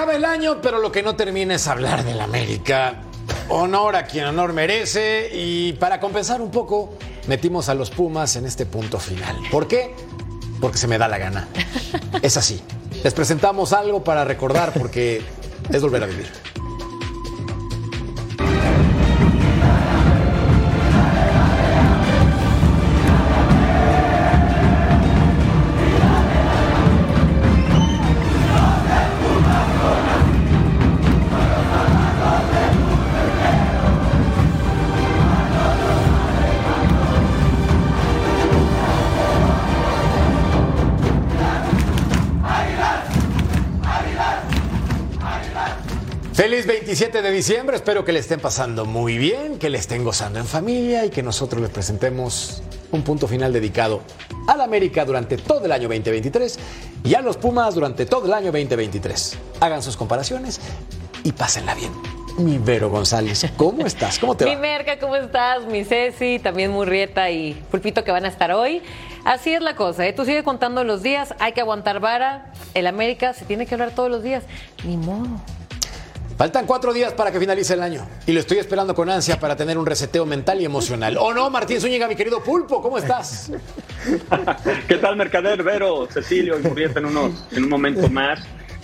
Acaba el año, pero lo que no termina es hablar del América. Honor a quien honor merece y para compensar un poco, metimos a los Pumas en este punto final. ¿Por qué? Porque se me da la gana. Es así. Les presentamos algo para recordar porque es volver a vivir. 27 de diciembre, espero que le estén pasando muy bien, que le estén gozando en familia y que nosotros les presentemos un punto final dedicado a la América durante todo el año 2023 y a los Pumas durante todo el año 2023. Hagan sus comparaciones y pásenla bien. Mi Vero González, ¿cómo estás? ¿Cómo te va? Mi Merca, ¿cómo estás? Mi Ceci, también Murrieta y Pulpito que van a estar hoy. Así es la cosa, ¿eh? tú sigues contando los días, hay que aguantar vara. El América se tiene que hablar todos los días. Ni modo. Faltan cuatro días para que finalice el año y lo estoy esperando con ansia para tener un reseteo mental y emocional. ¿O no, Martín Zúñiga, mi querido Pulpo? ¿Cómo estás? ¿Qué tal, Mercader, Vero, Cecilio y en, unos, en un momento más?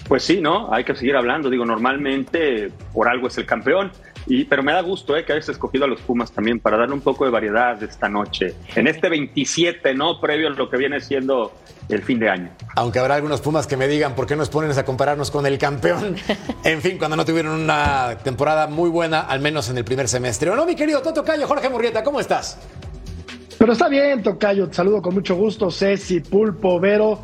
Pues sí, ¿no? Hay que seguir hablando. Digo, normalmente por algo es el campeón. Y, pero me da gusto eh, que hayas escogido a los Pumas también para darle un poco de variedad esta noche. En este 27, ¿no? Previo a lo que viene siendo el fin de año. Aunque habrá algunos Pumas que me digan por qué nos ponen a compararnos con el campeón. En fin, cuando no tuvieron una temporada muy buena, al menos en el primer semestre. ¿O no, mi querido Toto Cayo, Jorge Murrieta, ¿cómo estás? Pero está bien, Tocayo. Te saludo con mucho gusto, Ceci, Pulpo, Vero.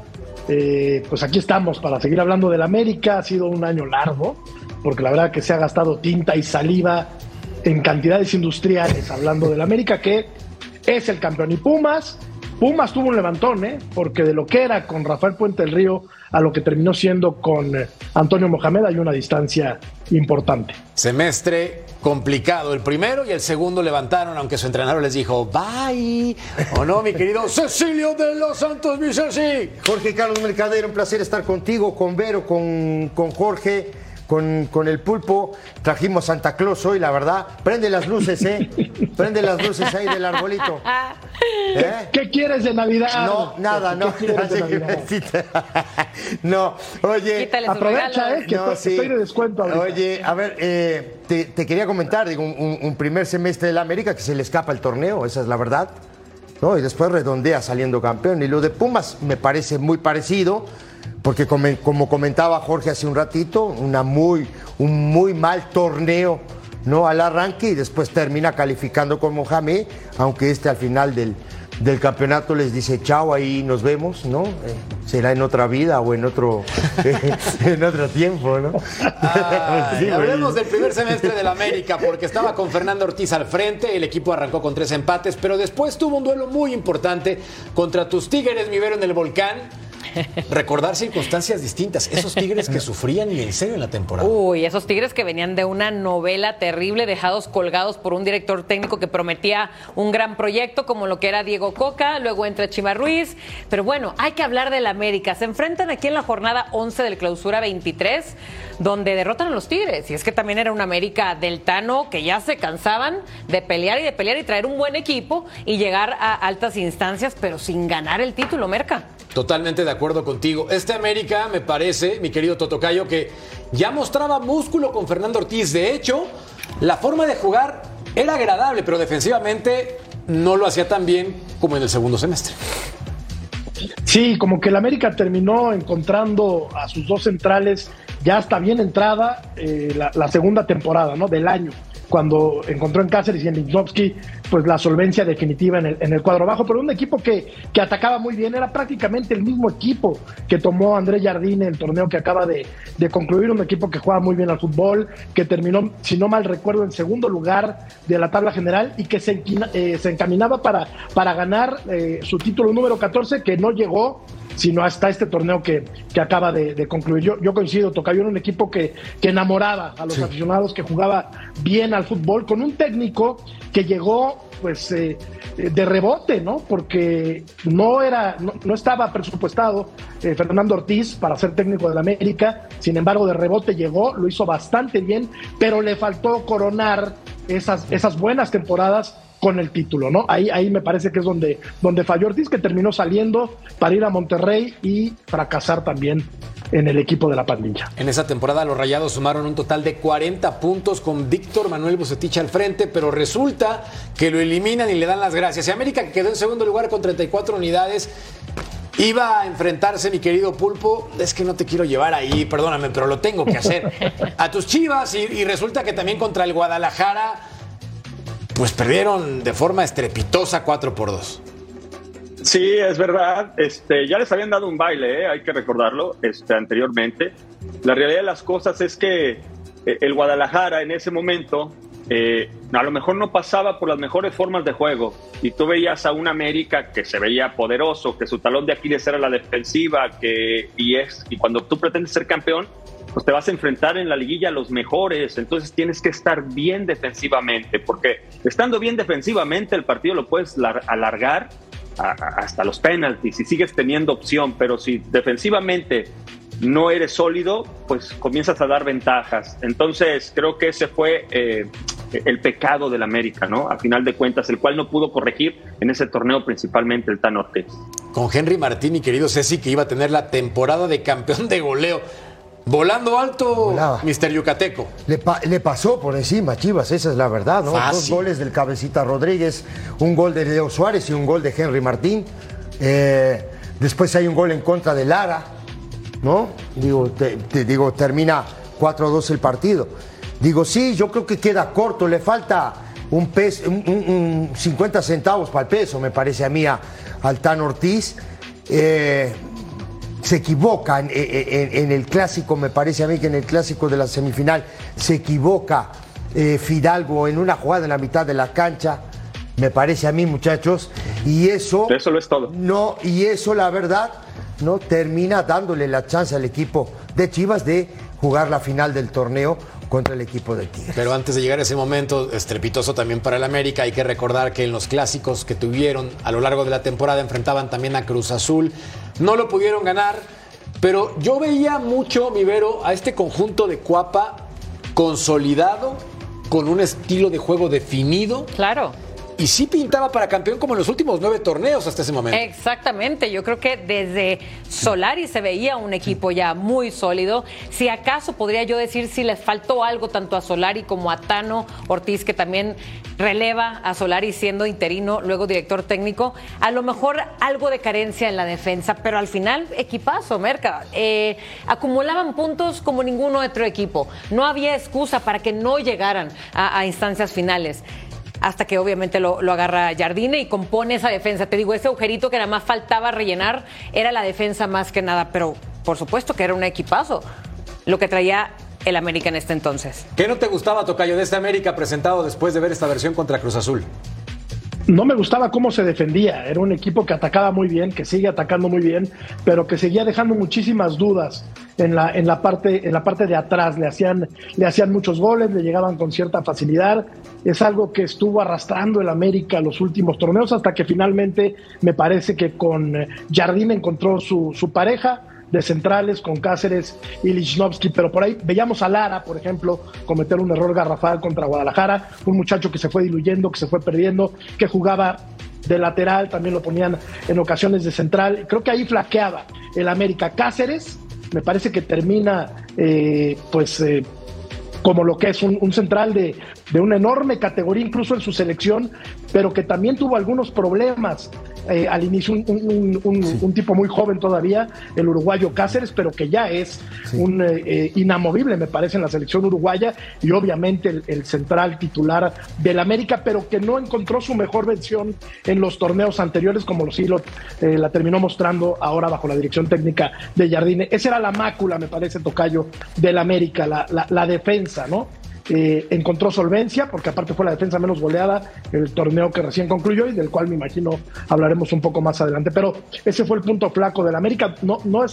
Eh, pues aquí estamos para seguir hablando del América. Ha sido un año largo, porque la verdad que se ha gastado tinta y saliva en cantidades industriales hablando del América, que es el campeón. Y Pumas, Pumas tuvo un levantón, ¿eh? porque de lo que era con Rafael Puente del Río a lo que terminó siendo con eh, Antonio Mohamed hay una distancia importante. Semestre complicado. El primero y el segundo levantaron, aunque su entrenador les dijo bye. ¿O no, mi querido Cecilio de los Santos, mi Ceci? Jorge Carlos Mercader, un placer estar contigo, con Vero, con, con Jorge. Con, con, el pulpo trajimos Santa Claus hoy, la verdad. Prende las luces, ¿eh? Prende las luces ahí del arbolito. ¿Eh? ¿Qué quieres de Navidad? No, nada, no. no, oye. Aprovecha, ¿eh? Que no, estoy, estoy de descuento ahorita. Oye, a ver, eh, te, te, quería comentar, digo, un, un, primer semestre de la América que se le escapa el torneo, esa es la verdad. ¿no? Y después redondea saliendo campeón. Y lo de Pumas me parece muy parecido porque como, comentaba Jorge hace un ratito, una muy, un muy mal torneo ¿no? al arranque y después termina calificando con Mohamed, aunque este al final del, del campeonato les dice chao, ahí nos vemos, ¿no? Eh, será en otra vida o en otro, en otro tiempo, ¿no? Ay, sí, hablemos del primer semestre del América, porque estaba con Fernando Ortiz al frente, el equipo arrancó con tres empates, pero después tuvo un duelo muy importante contra tus Tigres, mi en el Volcán recordar circunstancias distintas. Esos tigres que sufrían y en serio en la temporada. Uy, esos tigres que venían de una novela terrible, dejados colgados por un director técnico que prometía un gran proyecto, como lo que era Diego Coca, luego entra Chima Ruiz. Pero bueno, hay que hablar del América. Se enfrentan aquí en la jornada 11 del clausura 23, donde derrotan a los tigres. Y es que también era un América del Tano que ya se cansaban de pelear y de pelear y traer un buen equipo y llegar a altas instancias, pero sin ganar el título, Merca. Totalmente de acuerdo contigo. Este América me parece, mi querido Totocayo, que ya mostraba músculo con Fernando Ortiz. De hecho, la forma de jugar era agradable, pero defensivamente no lo hacía tan bien como en el segundo semestre. Sí, como que el América terminó encontrando a sus dos centrales ya está bien entrada eh, la, la, segunda temporada ¿no? del año cuando encontró en Cáceres y en Lindowski pues la solvencia definitiva en el, en el cuadro bajo, pero un equipo que, que, atacaba muy bien, era prácticamente el mismo equipo que tomó Andrés Jardín en el torneo que acaba de, de, concluir, un equipo que juega muy bien al fútbol, que terminó, si no mal recuerdo, en segundo lugar de la tabla general y que se, eh, se encaminaba para, para ganar eh, su título número 14, que no llegó sino hasta este torneo que, que acaba de, de, concluir. Yo, yo coincido, Tocayo era un equipo que, que enamoraba a los sí. aficionados, que jugaba bien al fútbol, con un técnico que llegó pues eh, de rebote, ¿no? Porque no era, no, estaba presupuestado eh, Fernando Ortiz para ser técnico del América, sin embargo de rebote llegó, lo hizo bastante bien, pero le faltó coronar esas, esas buenas temporadas con el título, ¿no? Ahí, ahí me parece que es donde, donde falló Ortiz, que terminó saliendo para ir a Monterrey y fracasar también en el equipo de la pandilla. En esa temporada los Rayados sumaron un total de 40 puntos con Víctor Manuel Bucetich al frente, pero resulta que lo eliminan y le dan las gracias. Y América, que quedó en segundo lugar con 34 unidades, Iba a enfrentarse, mi querido Pulpo, es que no te quiero llevar ahí, perdóname, pero lo tengo que hacer, a tus chivas y resulta que también contra el Guadalajara pues perdieron de forma estrepitosa 4 por 2. Sí, es verdad. Este, ya les habían dado un baile, ¿eh? hay que recordarlo, este, anteriormente. La realidad de las cosas es que eh, el Guadalajara en ese momento eh, a lo mejor no pasaba por las mejores formas de juego y tú veías a un América que se veía poderoso, que su talón de Aquiles era la defensiva, que y es y cuando tú pretendes ser campeón pues te vas a enfrentar en la liguilla a los mejores, entonces tienes que estar bien defensivamente, porque estando bien defensivamente el partido lo puedes alargar hasta los penaltis y sigues teniendo opción, pero si defensivamente no eres sólido, pues comienzas a dar ventajas. Entonces creo que ese fue eh, el pecado del América, ¿no? A final de cuentas, el cual no pudo corregir en ese torneo principalmente el Tan Ortiz. Con Henry Martín querido Ceci, que iba a tener la temporada de campeón de goleo. Volando alto, Mister Yucateco. Le, pasó por encima, Chivas, esa es la verdad, ¿no? Dos goles del Cabecita Rodríguez, un gol de Leo Suárez y un gol de Henry Martín. Eh, después hay un gol en contra de Lara, ¿no? Digo, te, digo, termina 4-2 el partido. Digo, sí, yo creo que queda corto, le falta un, peso, un, 50 centavos para el peso, me parece a mí, a, Altán Ortiz. Eh, se equivoca en, el clásico, me parece a mí que en el clásico de la semifinal se equivoca eh, Fidalgo en una jugada en la mitad de la cancha, me parece a mí muchachos, y eso... Eso lo es todo. No, y eso la verdad no termina dándole la chance al equipo de Chivas de jugar la final del torneo contra el equipo de Tigres. Pero antes de llegar a ese momento estrepitoso también para el América, hay que recordar que en los clásicos que tuvieron a lo largo de la temporada enfrentaban también a Cruz Azul. No lo pudieron ganar, pero yo veía mucho, mi Vero, a este conjunto de Cuapa consolidado, con un estilo de juego definido. Claro y sí pintaba para campeón como en los últimos nueve torneos hasta ese momento. Exactamente, yo creo que desde Solari se veía un equipo ya muy sólido. Si acaso podría yo decir si les faltó algo tanto a Solari como a Tano Ortiz, que también releva a Solari siendo interino, luego director técnico, a lo mejor algo de carencia en la defensa, pero al final equipazo, Merca. Eh, acumulaban puntos como ningún otro equipo. No había excusa para que no llegaran a instancias finales hasta que obviamente lo, agarra Jardine y compone esa defensa. Te digo, ese agujerito que nada más faltaba rellenar era la defensa más que nada, pero por supuesto que era un equipazo lo que traía el América en este entonces. ¿Qué no te gustaba, Tocayo, de este América presentado después de ver esta versión contra Cruz Azul? No me gustaba cómo se defendía. Era un equipo que atacaba muy bien, que sigue atacando muy bien, pero que seguía dejando muchísimas dudas en la, en la, parte, en la parte de atrás. Le hacían, le hacían muchos goles, le llegaban con cierta facilidad. Es algo que estuvo arrastrando el América los últimos torneos hasta que finalmente me parece que con eh, Jardín encontró su, su pareja de centrales con Cáceres y Lichnowsky, pero por ahí veíamos a Lara, por ejemplo, cometer un error garrafal contra Guadalajara, un muchacho que se fue diluyendo, que se fue perdiendo, que jugaba de lateral, también lo ponían en ocasiones de central. Creo que ahí flaqueaba el América. Cáceres, me parece que termina, eh, pues. Eh, como lo que es un, central de, de, una enorme categoría, incluso en su selección, pero que también tuvo algunos problemas eh, al inicio un, tipo muy joven todavía, el uruguayo Cáceres, pero que ya es un eh, eh, inamovible, me parece, en la selección uruguaya y obviamente el, central titular del América, pero que no encontró su mejor versión en los torneos anteriores, como sí lo, la terminó mostrando ahora bajo la dirección técnica de Jardine. Esa era la mácula, me parece, Tocayo, del América, la, la defensa, ¿no? Eh, encontró solvencia, porque aparte fue la defensa menos goleada el torneo que recién concluyó y del cual me imagino hablaremos un poco más adelante. Pero ese fue el punto flaco del América, no, no,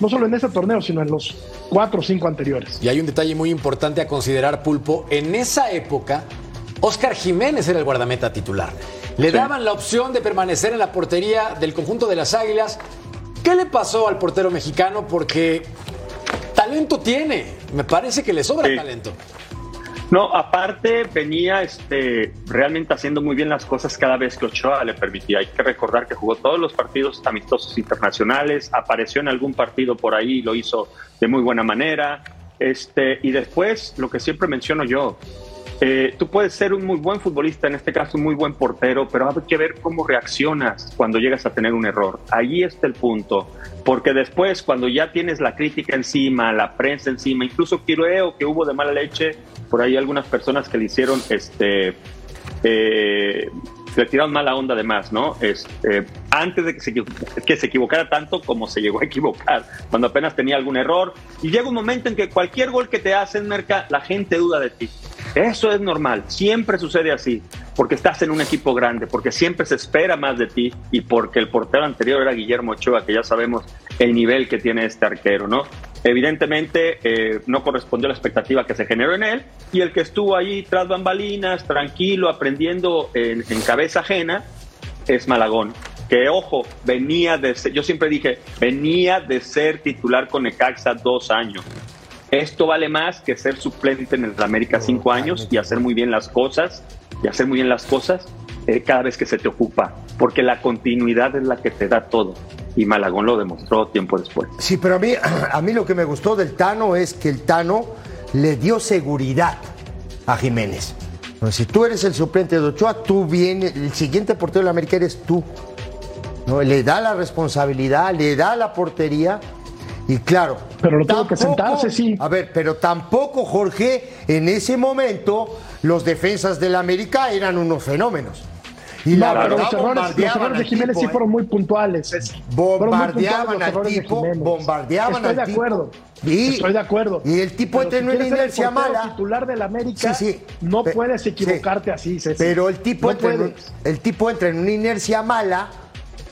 no solo en ese torneo, sino en los cuatro o cinco anteriores. Y hay un detalle muy importante a considerar, Pulpo. En esa época, Oscar Jiménez era el guardameta titular. le daban la opción de permanecer en la portería del conjunto de las Águilas. ¿Qué le pasó al portero mexicano? Porque talento tiene, me parece que le sobra Sí. talento. No, aparte venía este, realmente haciendo muy bien las cosas cada vez que Ochoa le permitía. Hay que recordar que jugó todos los partidos amistosos internacionales, apareció en algún partido por ahí, lo hizo de muy buena manera. Este, y después, lo que siempre menciono yo, eh, tú puedes ser un muy buen futbolista, en este caso un muy buen portero, pero hay que ver cómo reaccionas cuando llegas a tener un error. Ahí está el punto. Porque después, cuando ya tienes la crítica encima, la prensa encima, incluso creo que hubo de mala leche, por ahí algunas personas que le hicieron, este, eh, le tiraron mala onda además, ¿no? Este, antes de que se, que se equivocara tanto como se llegó a equivocar, cuando apenas tenía algún error. Y llega un momento en que cualquier gol que te hacen, Merca, la gente duda de ti. Eso es normal, siempre sucede así, porque estás en un equipo grande, porque siempre se espera más de ti y porque el portero anterior era Guillermo Ochoa, que ya sabemos el nivel que tiene este arquero, ¿no? Evidentemente eh, no correspondió a la expectativa que se generó en él y el que estuvo ahí tras bambalinas, tranquilo, aprendiendo en, en cabeza ajena, es Malagón. Que ojo, venía de ser, yo siempre dije, venía de ser titular con Necaxa dos años. Esto vale más que ser suplente en el América cinco años y hacer muy bien las cosas, y hacer muy bien las cosas eh, cada vez que se te ocupa, porque la continuidad es la que te da todo. Y Malagón lo demostró tiempo después. Sí, pero a mí, a mí lo que me gustó del Tano es que el Tano le dio seguridad a Jiménez. Bueno, si tú eres el suplente de Ochoa, tú vienes, el siguiente portero de la América eres tú. ¿no? Le da la responsabilidad, le da la portería y claro. Pero lo tuvo que sentarse, sí. A ver, pero tampoco, Jorge, en ese momento los defensas del América eran unos fenómenos. Y No, la verdad, los errores, los errores de Jiménez tipo, sí ¿eh? fueron muy puntuales. Bombardeaban al de tipo, bombardeaban Estoy al de tipo. acuerdo. Y- Estoy de acuerdo. y el tipo Pero entra en una inercia mala. titular del América, Sí, sí. no Pe- puedes sí. equivocarte así, Ceci. Pero el tipo, no entra en, el tipo entra en una inercia mala,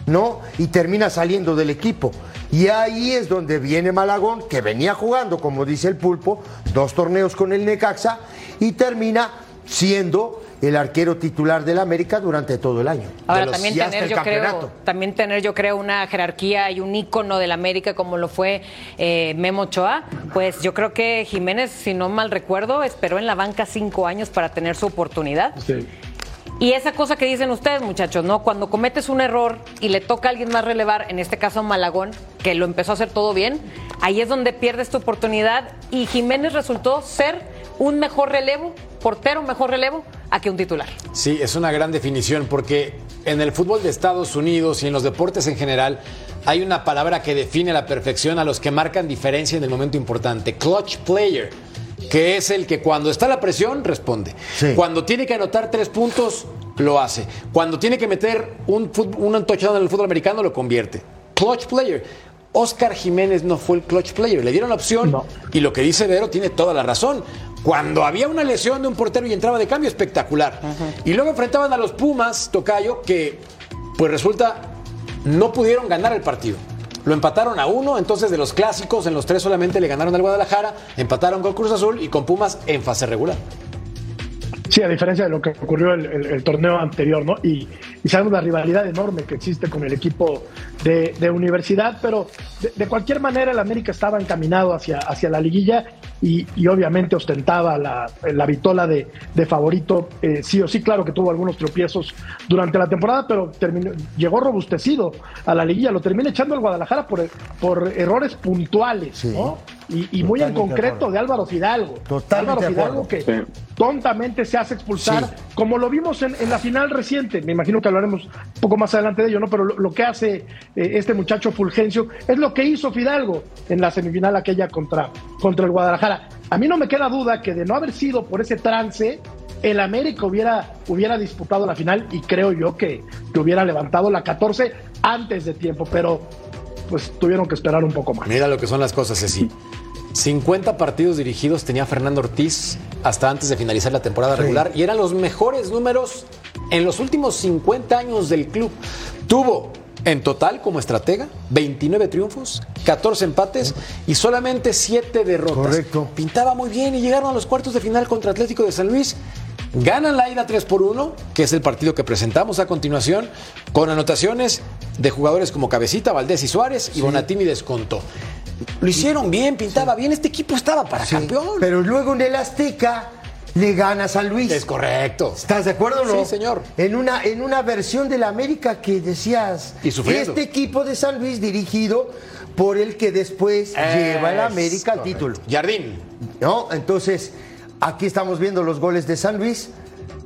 ¿no? Y termina saliendo del equipo. Y ahí es donde viene Malagón, que venía jugando, como dice el pulpo, dos torneos con el Necaxa, y termina siendo el arquero titular del América durante todo el año. Ahora De los- también tener, yo creo, campeonato. también tener, yo creo, una jerarquía y un ícono del América como lo fue eh, Memo Ochoa, pues yo creo que Jiménez, si no mal recuerdo, esperó en la banca cinco años para tener su oportunidad. Sí. Y esa cosa que dicen ustedes, muchachos, ¿no? Cuando cometes un error y le toca a alguien más relevar, en este caso Malagón, que lo empezó a hacer todo bien, ahí es donde pierdes tu oportunidad y Jiménez resultó ser un mejor relevo, portero mejor relevo, a que un titular. Sí, es una gran definición porque en el fútbol de Estados Unidos y en los deportes en general hay una palabra que define a la perfección a los que marcan diferencia en el momento importante, clutch player, que es el que cuando está la presión responde. Sí. Cuando tiene que anotar tres puntos, lo hace. Cuando tiene que meter un, un touchdown en el fútbol americano, lo convierte. Clutch player. Oscar Jiménez no fue el clutch player. Le dieron la opción No. y lo que dice Vero tiene toda la razón. Cuando había una lesión de un portero y entraba de cambio, espectacular. Y luego enfrentaban a los Pumas, Tocayo, que pues resulta no pudieron ganar el partido. Lo empataron a uno, entonces de los clásicos, en los tres solamente le ganaron al Guadalajara, empataron con Cruz Azul y con Pumas en fase regular. Sí, a diferencia de lo que ocurrió el, el- el torneo anterior, ¿no? Y, y sabemos la rivalidad enorme que existe con el equipo de, de universidad, pero de, de cualquier manera el América estaba encaminado hacia, hacia la liguilla y, y obviamente ostentaba la, la vitola de, de favorito. Eh, sí o sí, claro que tuvo algunos tropiezos durante la temporada, pero terminó, llegó robustecido a la liguilla. Lo termina echando el Guadalajara por, por errores puntuales, Sí. ¿no? Y, y muy en concreto de Álvaro Fidalgo. Totalmente Álvaro Fidalgo que Sí. tontamente se hace expulsar, Sí. como lo vimos en, en la final reciente. Me imagino que hablaremos un poco más adelante de ello, ¿no? Pero lo, lo que hace eh, este muchacho Fulgencio es lo que hizo Fidalgo en la semifinal aquella contra, contra el Guadalajara. A mí no me queda duda que de no haber sido por ese trance, el América hubiera, hubiera disputado la final y creo yo que, que hubiera levantado la 14 antes de tiempo, pero pues tuvieron que esperar un poco más. Mira lo que son las cosas, Ceci. 50 partidos dirigidos tenía Fernando Ortiz hasta antes de finalizar la temporada Sí. regular y eran los mejores números en los últimos 50 años del club. Tuvo en total como estratega 29 triunfos, 14 empates y solamente 7 derrotas. Correcto. Pintaba muy bien y llegaron a los cuartos de final contra Atlético de San Luis. ganan la ida 3 por 1, que es el partido que presentamos a continuación, con anotaciones de jugadores como Cabecita, Valdés y Suárez, y Bonatini descontó. Lo hicieron bien, pintaba bien, este equipo estaba para Sí, campeón. Pero luego en el Azteca le gana a San Luis. Es correcto. ¿Estás de acuerdo o no? Sí, señor. En una, en una versión de la América que decías. Y sufriendo. Este equipo de San Luis dirigido por el que después lleva el América al título. Jardín. ¿No? Entonces, aquí estamos viendo los goles de San Luis,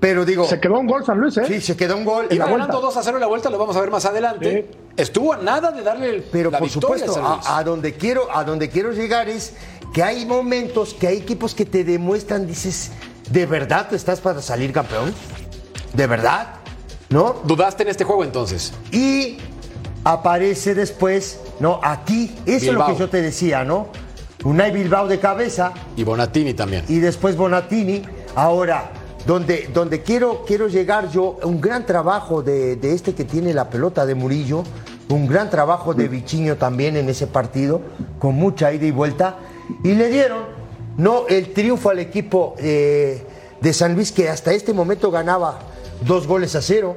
pero digo. Se quedó un gol San Luis, ¿eh? Sí, se quedó un gol. Iba ganando 2 a 0 en la vuelta, lo vamos a ver más adelante. Sí. Estuvo a nada de darle el, Pero la por victoria supuesto, a San Luis. a, a donde quiero, a donde quiero llegar es que hay momentos que hay equipos que te demuestran, dices, ¿de verdad estás para salir campeón? ¿De verdad? ¿No? ¿Dudaste en este juego entonces? Y aparece después, ¿no? Aquí, eso es lo que yo te decía, ¿no? Unai Bilbao de cabeza Y Bonatini también. y después Bonatini. Ahora, donde, donde quiero, quiero llegar yo, un gran trabajo de, de este que tiene la pelota de Murillo, un gran trabajo de Vichiño también en ese partido, con mucha ida y vuelta, y le dieron, no, el triunfo al equipo eh, de San Luis que hasta este momento ganaba dos goles a cero,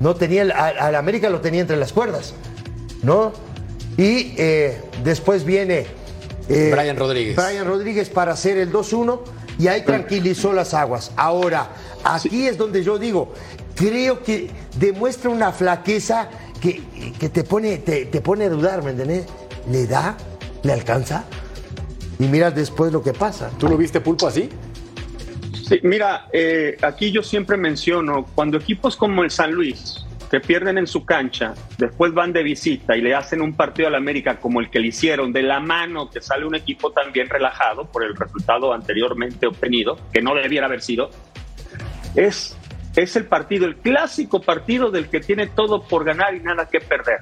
no tenía, al América lo tenía entre las cuerdas, ¿no? Y eh, después viene eh, Brian Rodríguez. Brian Rodríguez para hacer el 2-1 y ahí tranquilizó las aguas. Ahora, aquí es donde yo digo, creo que demuestra una flaqueza que, que te, pone, te, te pone a dudar, ¿me entendés? ¿Le da? ¿Le alcanza? Y mira después lo que pasa. ¿Tú lo viste pulpo así? Sí, mira, eh, aquí yo siempre menciono, cuando equipos como el San Luis, que pierden en su cancha, después van de visita y le hacen un partido al América como el que le hicieron, de la mano que sale un equipo también relajado por el resultado anteriormente obtenido, que no debiera haber sido, es, es el partido, el clásico partido del que tiene todo por ganar y nada que perder.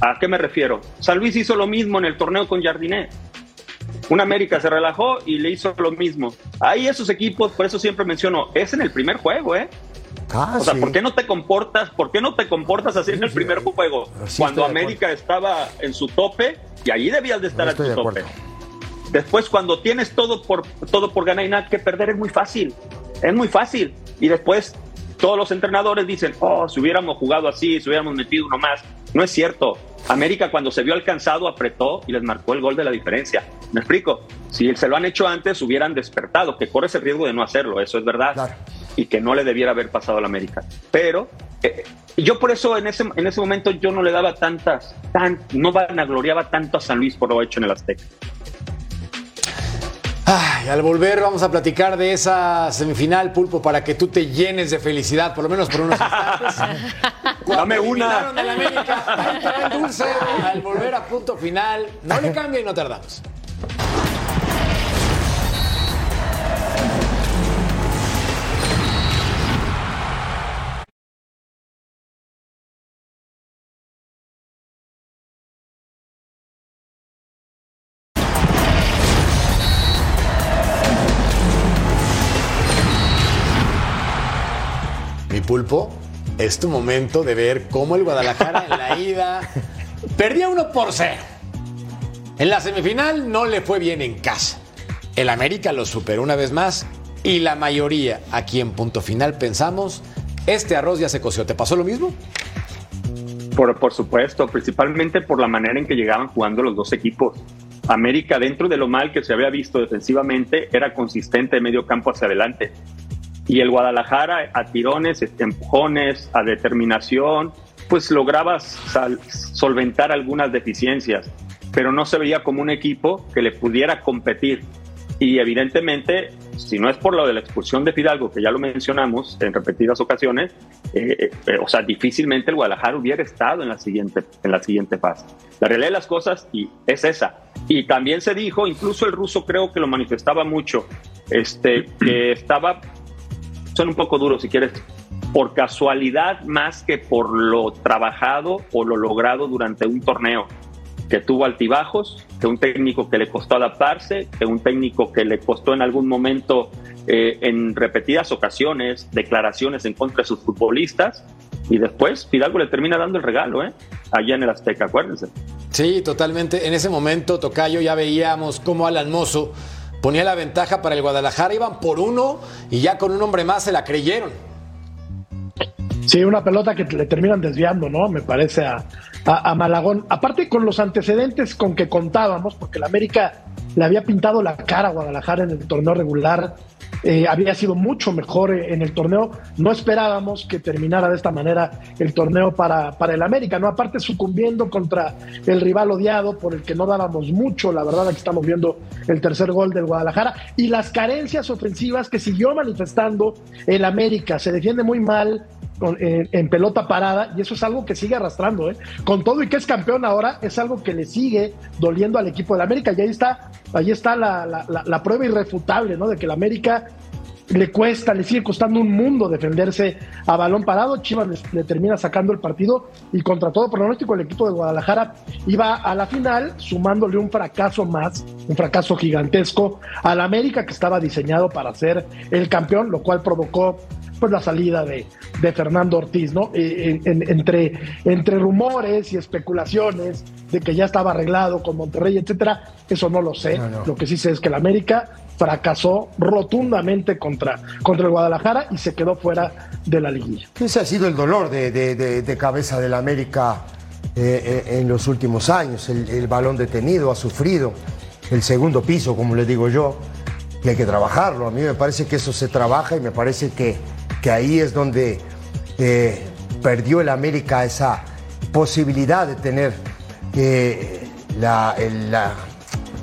¿A qué me refiero? San Luis hizo lo mismo en el torneo con Jardinet. Un América se relajó y le hizo lo mismo. Ahí esos equipos, por eso siempre menciono, es en el primer juego, ¿eh? Ah, O sea, sí. ¿por qué no te comportas? ¿Por qué no te comportas así en el primer juego? sí Cuando América estaba en su tope y ahí debías de estar No en tu de tope. Después, cuando tienes todo por, todo por ganar y nada que perder, es muy fácil. Es muy fácil. Y después, todos los entrenadores dicen, oh, si hubiéramos jugado así, si hubiéramos metido uno más. No es cierto. América, cuando se vio alcanzado, apretó y les marcó el gol de la diferencia. ¿Me explico? Si se lo han hecho antes, hubieran despertado, que corre ese riesgo de no hacerlo, eso es verdad. Claro. Y que no le debiera haber pasado al América. Pero eh, yo por eso en ese, en ese momento yo no le daba tantas, tan, no vanagloriaba tanto a San Luis por lo hecho en el Azteca. Ay, al volver vamos a platicar de esa semifinal, Pulpo, para que tú te llenes de felicidad, por lo menos por unos instantes. Cuando Dame una. al volver a punto final, no le cambia y no tardamos. Mi pulpo, es tu momento de ver cómo el Guadalajara en la ida perdía 1 por 0. En la semifinal no le fue bien en casa. El América lo superó una vez más y la mayoría aquí en punto final pensamos, este arroz ya se coció. ¿Te pasó lo mismo? Por, por supuesto, principalmente por la manera en que llegaban jugando los dos equipos. América, dentro de lo mal que se había visto defensivamente, era consistente de medio campo hacia adelante. Y el Guadalajara, a tirones, este, empujones, a determinación, pues lograba solventar algunas deficiencias, pero no se veía como un equipo que le pudiera competir. Y evidentemente, si no es por lo de la expulsión de Fidalgo, que ya lo mencionamos en repetidas ocasiones, eh, eh, o sea, difícilmente el Guadalajara hubiera estado en la siguiente, en la siguiente fase. La realidad de las cosas y es esa. Y también se dijo, incluso el ruso creo que lo manifestaba mucho, este, que estaba, son un poco duros si quieres, por casualidad más que por lo trabajado o lo logrado durante un torneo que tuvo altibajos, que un técnico que le costó adaptarse, que un técnico que le costó en algún momento, eh, en repetidas ocasiones, declaraciones en contra de sus futbolistas, y después Fidalgo le termina dando el regalo, ¿eh? Allá en el Azteca, acuérdense. Sí, totalmente. En ese momento, Tocayo, ya veíamos cómo Alan Mozo ponía la ventaja para el Guadalajara, iban por uno y ya con un hombre más se la creyeron. Sí, una pelota que le terminan desviando, ¿no? Me parece a, a, Malagón. Aparte con los antecedentes con que contábamos, porque la América le había pintado la cara a Guadalajara en el torneo regular, eh, había sido mucho mejor en el torneo. No esperábamos que terminara de esta manera el torneo para, para el América, ¿no? Aparte sucumbiendo contra el rival odiado por el que no dábamos mucho, la verdad aquí estamos viendo el tercer gol del Guadalajara y las carencias ofensivas que siguió manifestando el América. Se defiende muy mal, en, pelota parada y eso es algo que sigue arrastrando, ¿eh? Con todo y que es campeón ahora, es algo que le sigue doliendo al equipo de la América y ahí está, ahí está la, prueba irrefutable, ¿no? De que la América le cuesta, le sigue costando un mundo defenderse a balón parado. Chivas le, termina sacando el partido y contra todo pronóstico el equipo de Guadalajara iba a la final sumándole un fracaso más, un fracaso gigantesco al América que estaba diseñado para ser el campeón, lo cual provocó pues la salida de, de Fernando Ortiz, ¿no? Eh, entre, entre rumores y especulaciones de que ya estaba arreglado con Monterrey, etcétera, eso no lo sé. Lo que sí sé es que el América fracasó rotundamente contra, contra el Guadalajara y se quedó fuera de la liguilla. Ese ha sido el dolor de, de, cabeza del América eh, eh, en los últimos años. El, el balón detenido ha sufrido el segundo piso, como le digo yo, y hay que trabajarlo. A mí me parece que eso se trabaja y me parece que que ahí es donde eh, perdió el América esa posibilidad de tener eh, la,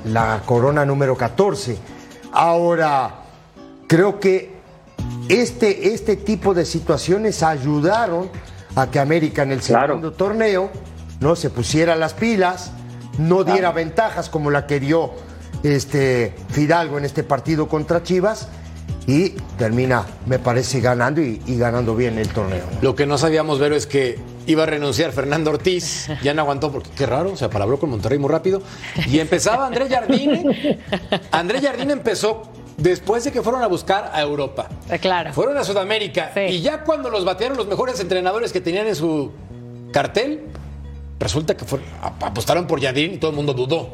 la, corona número 14. Ahora, creo que este, este tipo de situaciones ayudaron a que América en el segundo torneo no se pusiera las pilas, no diera ventajas como la que dio este Fidalgo en este partido contra Chivas y termina, me parece, ganando y, ganando bien el torneo. Lo que no sabíamos ver es que iba a renunciar Fernando Ortiz, ya no aguantó porque qué raro, o sea, palabró con Monterrey muy rápido. Y empezaba Andrés Jardine. Andrés Jardine empezó después de que fueron a buscar a Europa. Eh, claro. Fueron a Sudamérica. Y ya cuando los batearon los mejores entrenadores que tenían en su cartel, resulta que apostaron por Jardine y todo el mundo dudó.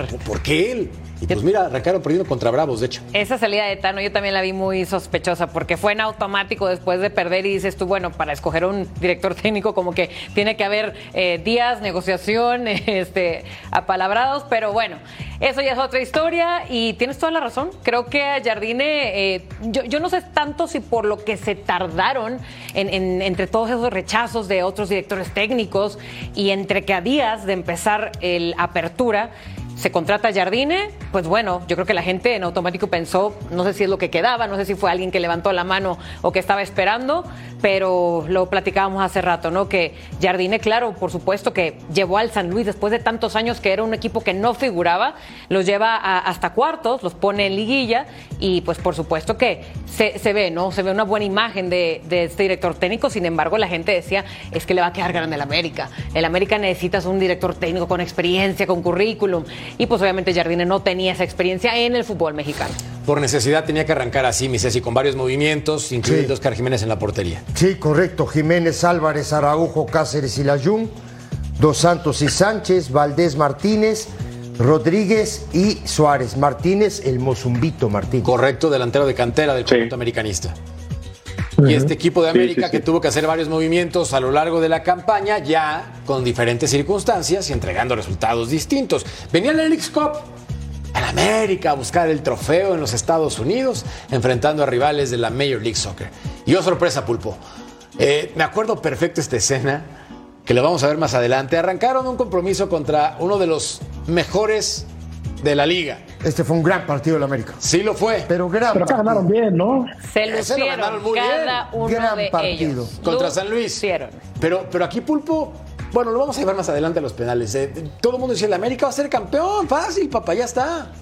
¿Por qué él? Y pues mira, arrancaron perdiendo contra Bravos, de hecho. Esa salida de Tano yo también la vi muy sospechosa porque fue en automático después de perder y dices tú, bueno, para escoger un director técnico como que tiene que haber eh, días, negociación, este, apalabrados, pero bueno, eso ya es otra historia y tienes toda la razón. Creo que a Jardine, eh, yo, no sé tanto si por lo que se tardaron en, entre todos esos rechazos de otros directores técnicos y entre que a días de empezar el apertura, se contrata a Jardine, pues bueno, yo creo que la gente en automático pensó, no sé si es lo que quedaba, no sé si fue alguien que levantó la mano o que estaba esperando, pero lo platicábamos hace rato, ¿no? Que Jardine, claro, por supuesto que llevó al San Luis después de tantos años que era un equipo que no figuraba, los lleva hasta cuartos, los pone en liguilla y pues por supuesto que se, ve, ¿no? Se ve una buena imagen de, este director técnico, sin embargo la gente decía, es que le va a quedar grande el América. El América necesitas un director técnico con experiencia, con currículum y pues obviamente Jardine no tenía esa experiencia en el fútbol mexicano. Por necesidad tenía que arrancar así, mi Ceci, con varios movimientos, incluidos Oscar Jiménez en la portería. Sí, correcto. Jiménez, Álvarez, Araujo, Cáceres y Layún, Dos Santos y Sánchez, Valdés Martínez, Rodríguez y Suárez. Martínez, el Mozumbito Martínez. Correcto, delantero de cantera del conjunto americanista. Y este equipo de América que tuvo que hacer varios movimientos a lo largo de la campaña, ya con diferentes circunstancias y entregando resultados distintos. Venía el Elix Cup al América a buscar el trofeo en los Estados Unidos, enfrentando a rivales de la Major League Soccer. Y oh sorpresa, Pulpo. Eh, me acuerdo perfecto esta escena, que lo vamos a ver más adelante. Arrancaron un compromiso contra uno de los mejores de la liga. Este fue un gran partido del América. Sí lo fue. Pero gran Pero ganaron bien, ¿no? Se lucieron muy cada uno gran de partido. ellos. Contra San Luis. Pero, pero aquí Pulpo, bueno, lo vamos a llevar más adelante a los penales. ¿eh? Todo el mundo dice, el América va a ser campeón. Fácil, papá, ya está.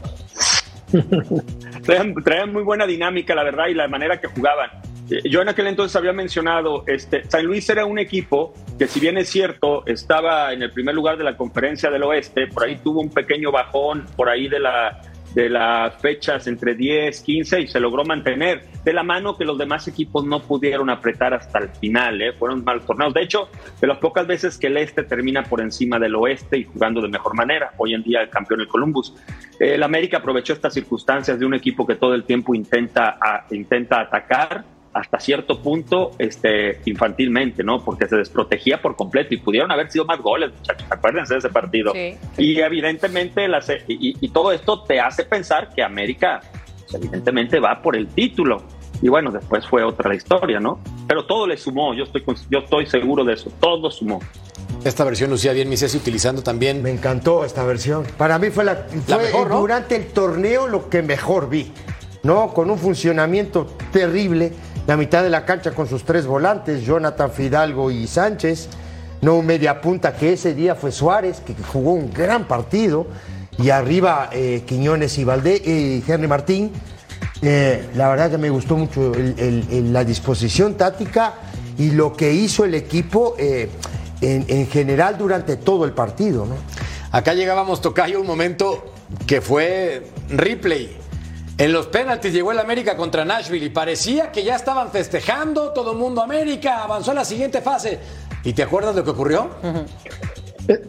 traían, muy buena dinámica, la verdad, y la manera que jugaban. Eh, yo en aquel entonces había mencionado, este, San Luis era un equipo que si bien es cierto, estaba en el primer lugar de la conferencia del oeste, por ahí tuvo un pequeño bajón, por ahí de la de las fechas entre 10, 15 y se logró mantener de la mano que los demás equipos no pudieron apretar hasta el final, ¿eh? fueron malos torneos. De hecho, de las pocas veces que el este termina por encima del oeste y jugando de mejor manera, hoy en día el campeón el Columbus. El América aprovechó estas circunstancias de un equipo que todo el tiempo intenta, intenta atacar hasta cierto punto este, infantilmente, ¿no? Porque se desprotegía por completo y pudieron haber sido más goles, muchachos. Acuérdense de ese partido. Y evidentemente, y, todo esto te hace pensar que América, pues, evidentemente, va por el título. Y bueno, después fue otra la historia, ¿no? Pero todo le sumó, yo estoy, yo estoy seguro de eso, todo sumó. Esta versión lucía bien, mi Ceci, utilizando también. Me encantó esta versión. Para mí fue, la, mejor, durante el torneo lo que mejor vi. ¿No? Con un funcionamiento terrible. La mitad de la cancha con sus tres volantes, Jonathan Fidalgo y Sánchez. No un media punta que ese día fue Suárez, que jugó un gran partido. Y arriba eh, Quiñones y Valdés y Henry Martín. Eh, la verdad que me gustó mucho la disposición táctica y lo que hizo el equipo. Eh, en, general durante todo el partido. Acá llegábamos, Tocayo, un momento que fue replay. En los penaltis llegó el América contra Nashville y parecía que ya estaban festejando, todo el mundo América, avanzó a la siguiente fase. ¿Y te acuerdas de lo que ocurrió?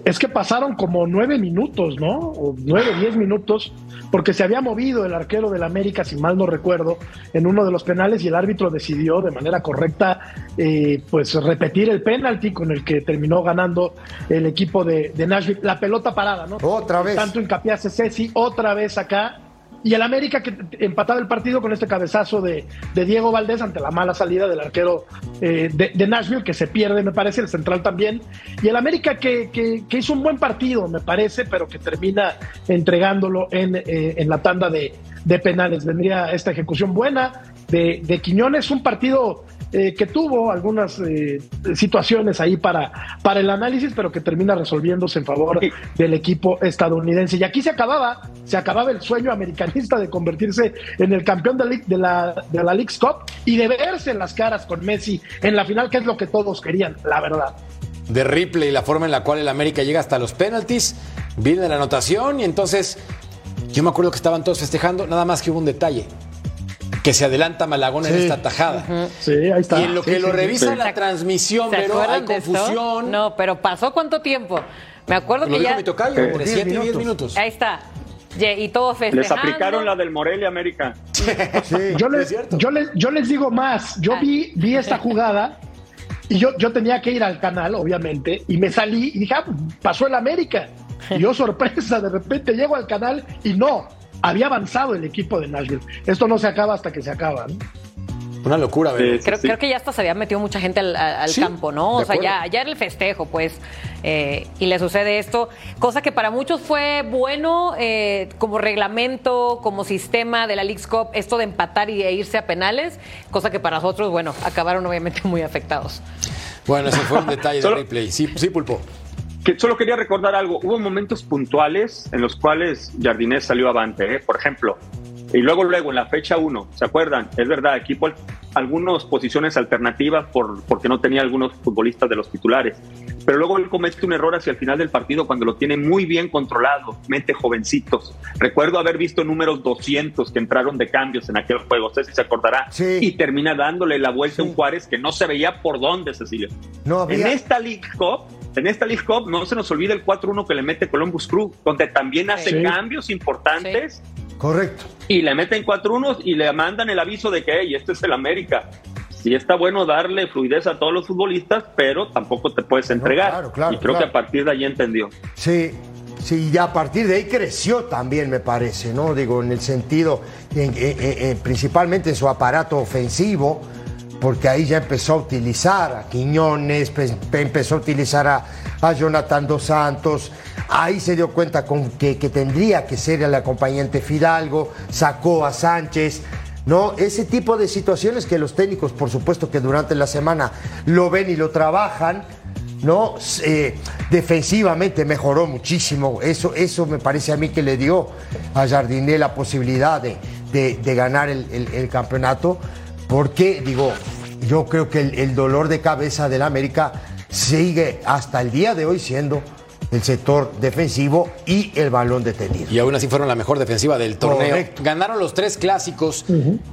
Es que pasaron como nueve minutos, ¿no? O nueve, diez minutos, porque se había movido el arquero del América, si mal no recuerdo, en uno de los penales y el árbitro decidió de manera correcta, eh, pues repetir el penalti con el que terminó ganando el equipo de, de Nashville. La pelota parada, ¿no? Otra vez. Tanto hincapié hace Ceci, otra vez acá y el América que empataba el partido con este cabezazo de, Diego Valdés ante la mala salida del arquero eh, de, Nashville, que se pierde, me parece, el central también. Y el América que, que, hizo un buen partido, me parece, pero que termina entregándolo en, eh, en la tanda de, de penales. Vendría esta ejecución buena de, de Quiñones, un partido eh, que tuvo algunas eh, situaciones ahí para, para el análisis, pero que termina resolviéndose en favor del equipo estadounidense. Y aquí se acababa, se acababa el sueño americanista de convertirse en el campeón de la, de la, de la League's Cup y de verse en las caras con Messi en la final, que es lo que todos querían, la verdad. De Ripley, la forma en la cual el América llega hasta los penaltis, viene la anotación y entonces yo me acuerdo que estaban todos festejando, nada más que hubo un detalle que se adelanta Malagón en esta tajada. Sí, ahí está. Y en lo que lo revisa la transmisión, pero hay confusión. No, pero ¿pasó cuánto tiempo? Me acuerdo que ya... mi tocayo, 7 y 10 minutos. Ahí está. Y todo festejando. Les aplicaron la del Morelia América. Sí, yo, les, yo, les, yo les digo más. Yo vi, vi esta jugada y yo, yo tenía que ir al canal, obviamente, y me salí y dije, ah, pasó el América. Y yo, sorpresa, de repente llego al canal y no, había avanzado el equipo de Nashville. Esto no se acaba hasta que se acaba. Una locura, creo, creo, que ya hasta se había metido mucha gente al, campo, ¿no? O sea, ya, ya era el festejo, pues. Eh, y le sucede esto, cosa que para muchos fue bueno eh, como reglamento, como sistema de la League's Cup, esto de empatar y de irse a penales, cosa que para nosotros, bueno, acabaron obviamente muy afectados. Bueno, ese fue un detalle de replay. Sí, sí, Pulpo que solo quería recordar algo. Hubo momentos puntuales en los cuales Jardinés salió avante, ¿eh? por ejemplo. Y luego, luego, en la fecha 1, ¿se acuerdan? Es verdad, equipo algunas posiciones alternativas por, porque no tenía algunos futbolistas de los titulares. Pero luego él comete un error hacia el final del partido cuando lo tiene muy bien controlado, mete jovencitos. Recuerdo haber visto números 200 que entraron de cambios en aquel juego, usted si se acordará. Y termina dándole la vuelta a un Juárez que no se veía por dónde, Cecilio. No En esta League Cup en esta League Cup no se nos olvida el 4-1 que le mete Columbus Crew, donde también hace cambios importantes. Correcto. Y le meten 4-1 y le mandan el aviso de que, hey, este es el América. Sí está bueno darle fluidez a todos los futbolistas, pero tampoco te puedes entregar. Claro, claro, y creo que a partir de ahí entendió. Sí, Sí, y a partir de ahí creció también, me parece, ¿no? Digo, en el sentido, principalmente en su aparato ofensivo, porque ahí ya empezó a utilizar a Quiñones, empezó a utilizar a, Jonathan Dos Santos, ahí se dio cuenta con que, tendría que ser el acompañante Fidalgo, sacó a Sánchez. ¿no? Ese tipo de situaciones que los técnicos, por supuesto, que durante la semana lo ven y lo trabajan, ¿no? Eh, defensivamente mejoró muchísimo. Eso, eso me parece a mí que le dio a Jardiné la posibilidad de, ganar el campeonato. Porque, digo, yo creo que el, dolor de cabeza del América sigue hasta el día de hoy siendo el sector defensivo y el balón detenido. Y aún así fueron la mejor defensiva del torneo. Ganaron los tres clásicos,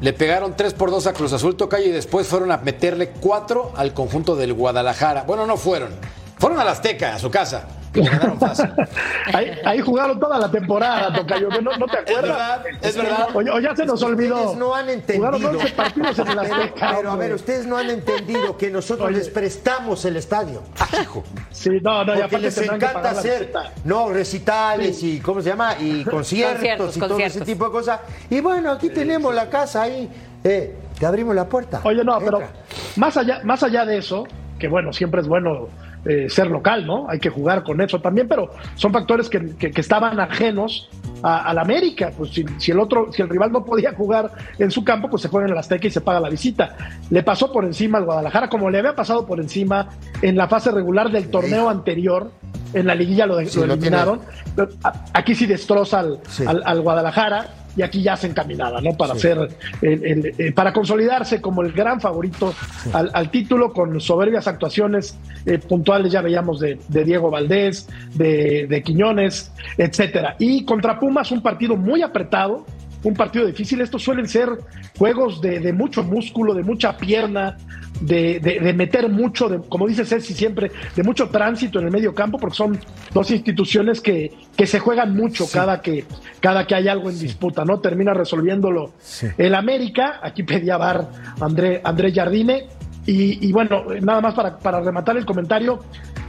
le pegaron tres por dos a Cruz Azul Tocayo y después fueron a meterle cuatro al conjunto del Guadalajara. Bueno, no fueron. Fueron a la Azteca, a su casa. que le ganaron fácil. ahí, ahí jugaron toda la temporada, Tocayo, ¿no, no te Es acuerdas? verdad, es verdad. O, o ya se nos olvidó. Ustedes no han entendido. Jugaron 11 partidos en el Pero, Azteca. pero, a ver, ustedes no han entendido que nosotros Oye. les prestamos el estadio. Hijo. Sí, no, no, y Porque les que encanta hacer no recitales y cómo se llama y conciertos, Conciertos, y todo conciertos. ese tipo de cosas. Y bueno, aquí tenemos la casa ahí, eh, te abrimos la puerta. Oye, no, pero más allá, más allá de eso, que bueno, siempre es bueno eh, ser local, ¿no? Hay que jugar con eso también, pero son factores que, que- que estaban ajenos a, a la América. Pues si, si el otro, si el rival no podía jugar en su campo, pues se juega en el Azteca y se paga la visita. Le pasó por encima al Guadalajara, como le había pasado por encima en la fase regular del torneo anterior. En la liguilla lo, de- Sí, lo eliminaron. Aquí sí destroza al, Sí. al- al Guadalajara y aquí ya se encaminaba, ¿no? Para el- el- eh, para consolidarse como el gran favorito al, al título con soberbias actuaciones eh, puntuales, ya veíamos de, de Diego Valdés, de, de Quiñones, etcétera. Y contra Pumas, un partido muy apretado, un partido difícil. Estos suelen ser juegos de, de mucho músculo, de mucha pierna, de, de- de meter mucho, de, como dice Ceci siempre, de mucho tránsito en el medio campo, porque son dos instituciones que, que se juegan mucho cada, que, cada que hay algo en disputa, ¿no? Termina resolviéndolo el América, aquí pedía bar André, André Jardine, y, y bueno, nada más para, para rematar el comentario,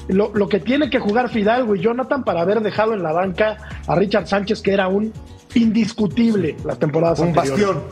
lo, lo que tiene que jugar Fidalgo y Jonathan para haber dejado en la banca a Richard Sánchez, que era un indiscutible las temporadas un anteriores. bastión.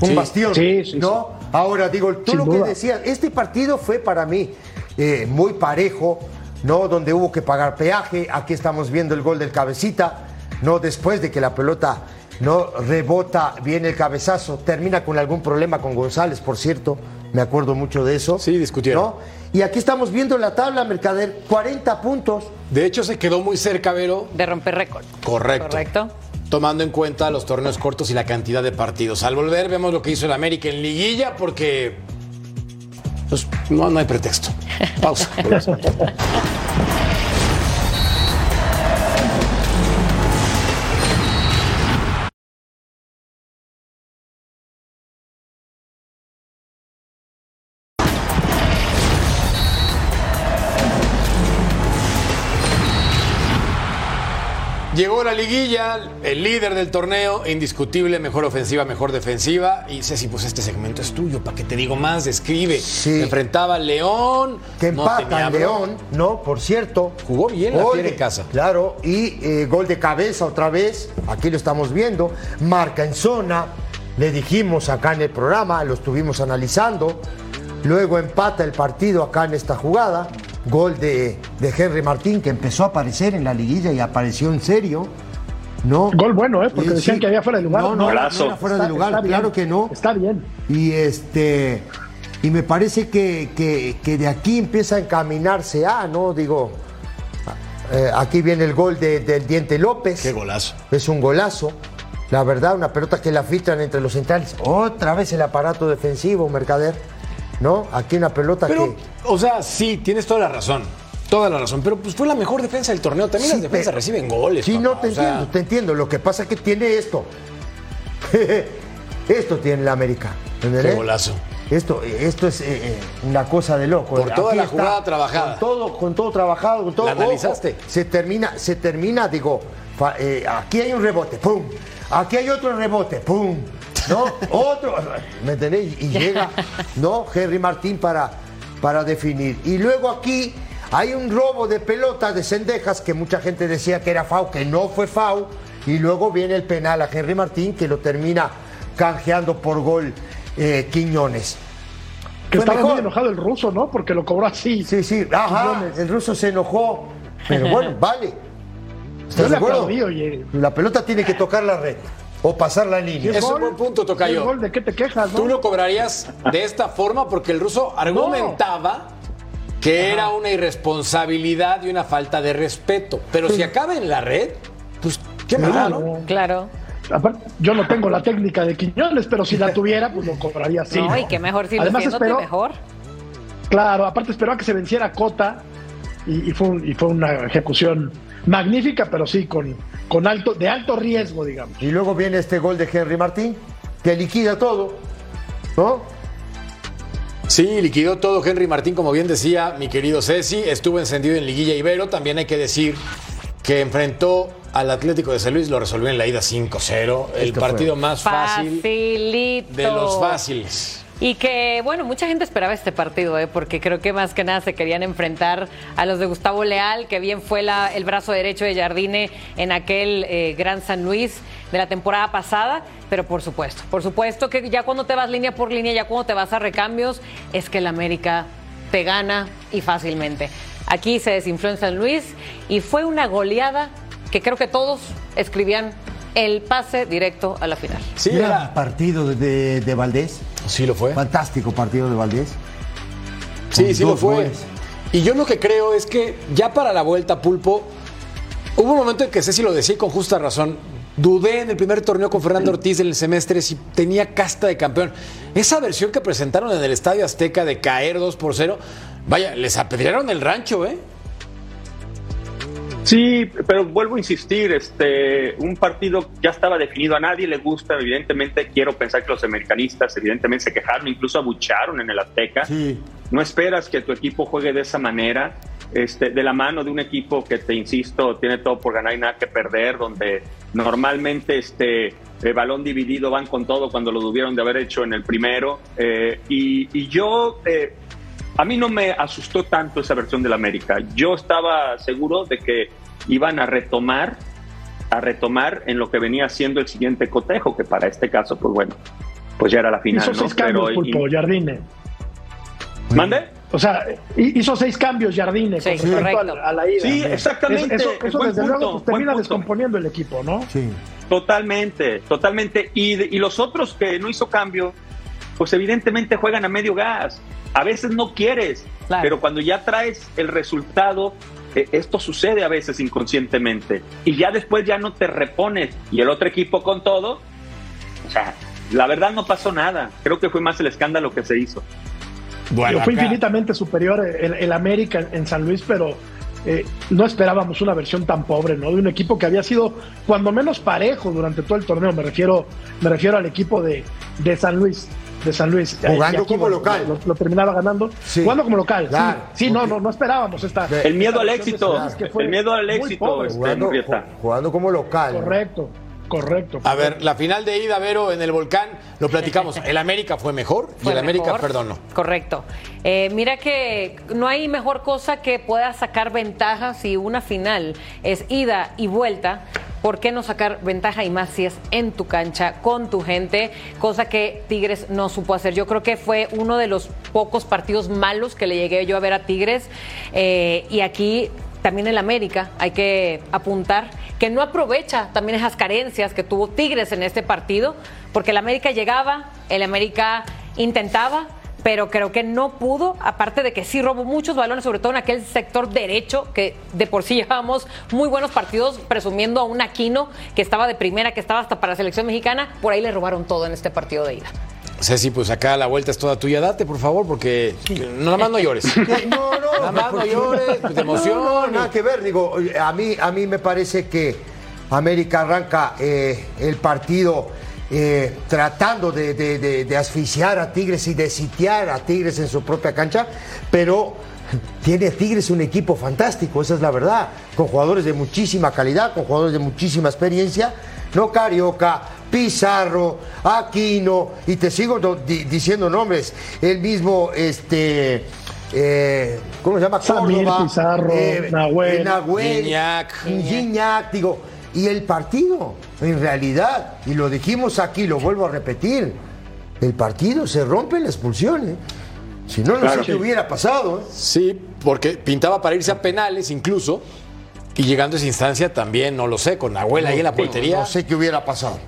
Un Sí. bastión. Sí, sí, ¿No? Ahora, digo, tú Sin lo que decías, este partido fue para mí eh, muy parejo, ¿no? Donde hubo que pagar peaje. Aquí estamos viendo el gol del cabecita, ¿no? Después de que la pelota no rebota bien el cabezazo, termina con algún problema con González, por cierto. Me acuerdo mucho de eso. Sí, discutieron. ¿no? Y aquí estamos viendo la tabla, Mercader, 40 puntos. De hecho, se quedó muy cerca, Vero. De romper récord. Correcto. Correcto. Tomando en cuenta los torneos cortos y la cantidad de partidos. Al volver, vemos lo que hizo el América en Liguilla, porque. pues, no, no hay pretexto. Pausa. Llegó la liguilla, el líder del torneo, indiscutible, mejor ofensiva, mejor defensiva. Y Ceci, pues este segmento es tuyo, ¿para qué te digo más? Describe. Sí. Enfrentaba al León. que no empata bronca. León, ¿no? Por cierto. Jugó bien la Gol en casa. Claro, y eh, gol de cabeza otra vez, aquí lo estamos viendo, marca en zona, le dijimos acá en el programa, lo estuvimos analizando, luego empata el partido acá en esta jugada, gol de, de Henry Martín que empezó a aparecer en la liguilla y apareció en serio. ¿no? Gol bueno, ¿eh? Porque Sí, decían sí. que había fuera de lugar. No, no, no Golazo. era fuera Está- de lugar, está bien, claro que no. Está bien. Y este y me parece que, que- que de aquí empieza a encaminarse a, ¿no? Digo, eh, aquí viene el gol de- del Diente López. Qué golazo. Es un golazo. La verdad, una pelota que la filtran entre los centrales. Otra vez el aparato defensivo, Mercader. ¿No? Aquí una pelota Pero, que. o sea, sí, tienes toda la razón. Toda la razón. Pero pues fue la mejor defensa del torneo. También Sí, las defensas pero- reciben goles. Sí, papá, no te sea, entiendo, te entiendo. Lo que pasa es que tiene esto. esto tiene la América. ¿entendés? Qué golazo. Esto, esto es eh, eh, una cosa de loco. Por toda Aquí la jugada trabajada. Con todo, con todo trabajado, con todo. ¿La analizaste? ojo, se termina, se termina, digo, eh, aquí hay un rebote, pum. Aquí hay otro rebote, pum. ¿No? otro. ¿Me entendés? Y llega, ¿no? Henry Martín para, para definir. Y luego aquí hay un robo de pelota de Cendejas que mucha gente decía que era FAU, que no fue FAU. Y luego viene el penal a Henry Martín que lo termina canjeando por gol eh, Quiñones. Que estaba mejor. muy enojado el ruso, ¿no? Porque lo cobró así. Sí, sí, ajá, Quiñones. el ruso se enojó, pero bueno, vale. ¿Estás de acuerdo? aplaudí, oye. La pelota tiene que tocar la red o pasar la línea. Es un buen punto, Tocayo. gol, ¿De qué te quejas, no? Tú lo cobrarías de esta forma porque el ruso argumentaba que era una irresponsabilidad y una falta de respeto. Pero si acaba en la red, pues qué Claro. mal, ¿no? Claro. Aparte, yo no tengo la técnica de Quiñones, pero si la tuviera, pues lo cobraría así. no, ¿no? y qué mejor si lo Además, esperó- mejor. Claro, aparte esperó a que se venciera Cota y, y fue, un- y fue una ejecución magnífica, pero sí con, con alto, de alto riesgo, digamos. Y luego viene este gol de Henry Martín, que liquida todo, ¿no? Sí, liquidó todo Henry Martín, como bien decía mi querido Ceci. Estuvo encendido en Liguilla Ibero. También hay que decir que enfrentó al Atlético de San Luis, lo resolvió en la ida 5-0. El Esto partido fue. más fácil Facilito. de los fáciles. Y que, bueno, mucha gente esperaba este partido, ¿eh? porque creo que más que nada se querían enfrentar a los de Gustavo Leal, que bien fue la- el brazo derecho de Jardine en aquel eh, Gran San Luis de la temporada pasada. Pero por supuesto, por supuesto que ya cuando te vas línea por línea, ya cuando te vas a recambios, es que el América te gana y fácilmente. Aquí se desinfló en San Luis y fue una goleada que creo que todos escribían el pase directo a la final. Sí, Gran era- partido de- de Valdés. Sí lo fue. Fantástico partido de Valdés. Sí, sí lo fue. goles. Y yo lo que creo es que ya para la vuelta, Pulpo, hubo un momento en que Ceci lo decía y con justa razón. Dudé en el primer torneo con Fernando Ortiz en el semestre si tenía casta de campeón. Esa versión que presentaron en el Estadio Azteca de caer 2 por 0, vaya, les apedrearon el rancho, ¿eh? Sí, pero vuelvo a insistir, este, un partido ya estaba definido, a nadie le gusta, evidentemente quiero pensar que los americanistas evidentemente se quejaron, incluso abucharon en el Azteca. Sí. No esperas que tu equipo juegue de esa manera, este, de la mano de un equipo que te insisto tiene todo por ganar y nada que perder, donde normalmente este el balón dividido van con todo cuando lo tuvieron de haber hecho en el primero. eh, y, y yo eh, a mí no me asustó tanto esa versión del América. Yo estaba seguro de que iban a retomar, a retomar en lo que venía siendo el siguiente cotejo, que para este caso, pues bueno, pues ya era la final. hizo ¿no? seis cambios, Pero- Pulpo, y- Jardine. ¿Mande? O sea, hi- hizo seis cambios Jardine Sí, con respecto a, la ida. Sí, exactamente. Eso, eso desde punto, luego pues, termina punto. descomponiendo el equipo, ¿no? Sí. Totalmente, totalmente. Y, de- y los otros que no hizo cambio, pues evidentemente juegan a medio gas. A veces no quieres, Claro. pero cuando ya traes el resultado, eh, esto sucede a veces inconscientemente. Y ya después ya no te repones. Y el otro equipo con todo, o sea, la verdad no pasó nada. Creo que fue más el escándalo que se hizo. Bueno, fue acá- infinitamente superior el, el América en, en San Luis, pero eh, no esperábamos una versión tan pobre, ¿no? De un equipo que había sido cuando menos parejo durante todo el torneo. Me refiero, me refiero al equipo de, de San Luis. De San Luis. Jugando aquí, como local. Lo, lo terminaba ganando. Sí. Jugando como local. Claro. Sí, sí no, no, no esperábamos esta. El miedo esta al éxito, el miedo al éxito, este, Jugando, como local. ¿no? Correcto, correcto. A ver, la final de ida, Vero, en el volcán, lo platicamos. El América fue mejor y el América mejor. perdonó. Correcto. Eh, mira que no hay mejor cosa que pueda sacar ventaja si una final es ida y vuelta. ¿Por qué no sacar ventaja y más si es en tu cancha, con tu gente? Cosa que Tigres no supo hacer. Yo creo que fue uno de los pocos partidos malos que le llegué yo a ver a Tigres. Eh, y aquí también el América, hay que apuntar, que no aprovecha también esas carencias que tuvo Tigres en este partido, porque el América llegaba, el América intentaba, pero creo que no pudo, aparte de que sí robó muchos balones, sobre todo en aquel sector derecho, que de por sí llevábamos muy buenos partidos, presumiendo a un Aquino que estaba de primera, que estaba hasta para la selección mexicana, por ahí le robaron todo en este partido de ida. Ceci, pues acá la vuelta es toda tuya. Date, por favor, porque nada más no llores. No, no, Nada más no llores, pues, de emoción. No, no, nada que ver. Digo, a mí, a mí me parece que América arranca eh, el partido eh, tratando de, de- de- de asfixiar a Tigres y de sitiar a Tigres en su propia cancha, pero tiene Tigres un equipo fantástico, esa es la verdad, con jugadores de muchísima calidad, con jugadores de muchísima experiencia, no Carioca, Pizarro, Aquino, y te sigo do- di- diciendo nombres, el mismo, este, eh, ¿cómo se llama? Samir, Córdoba, Pizarro, Nahuel. eh, Nahuel, Gignac. Gignac, digo, y el partido, en realidad, y lo dijimos aquí, lo vuelvo a repetir, el partido se rompe en la expulsión, ¿eh? Si no, no Claro. sé qué hubiera pasado, ¿eh? Sí, porque pintaba para irse a penales incluso. Y llegando a esa instancia también, no lo sé, con Nahuel ahí en la portería. No sé qué hubiera pasado.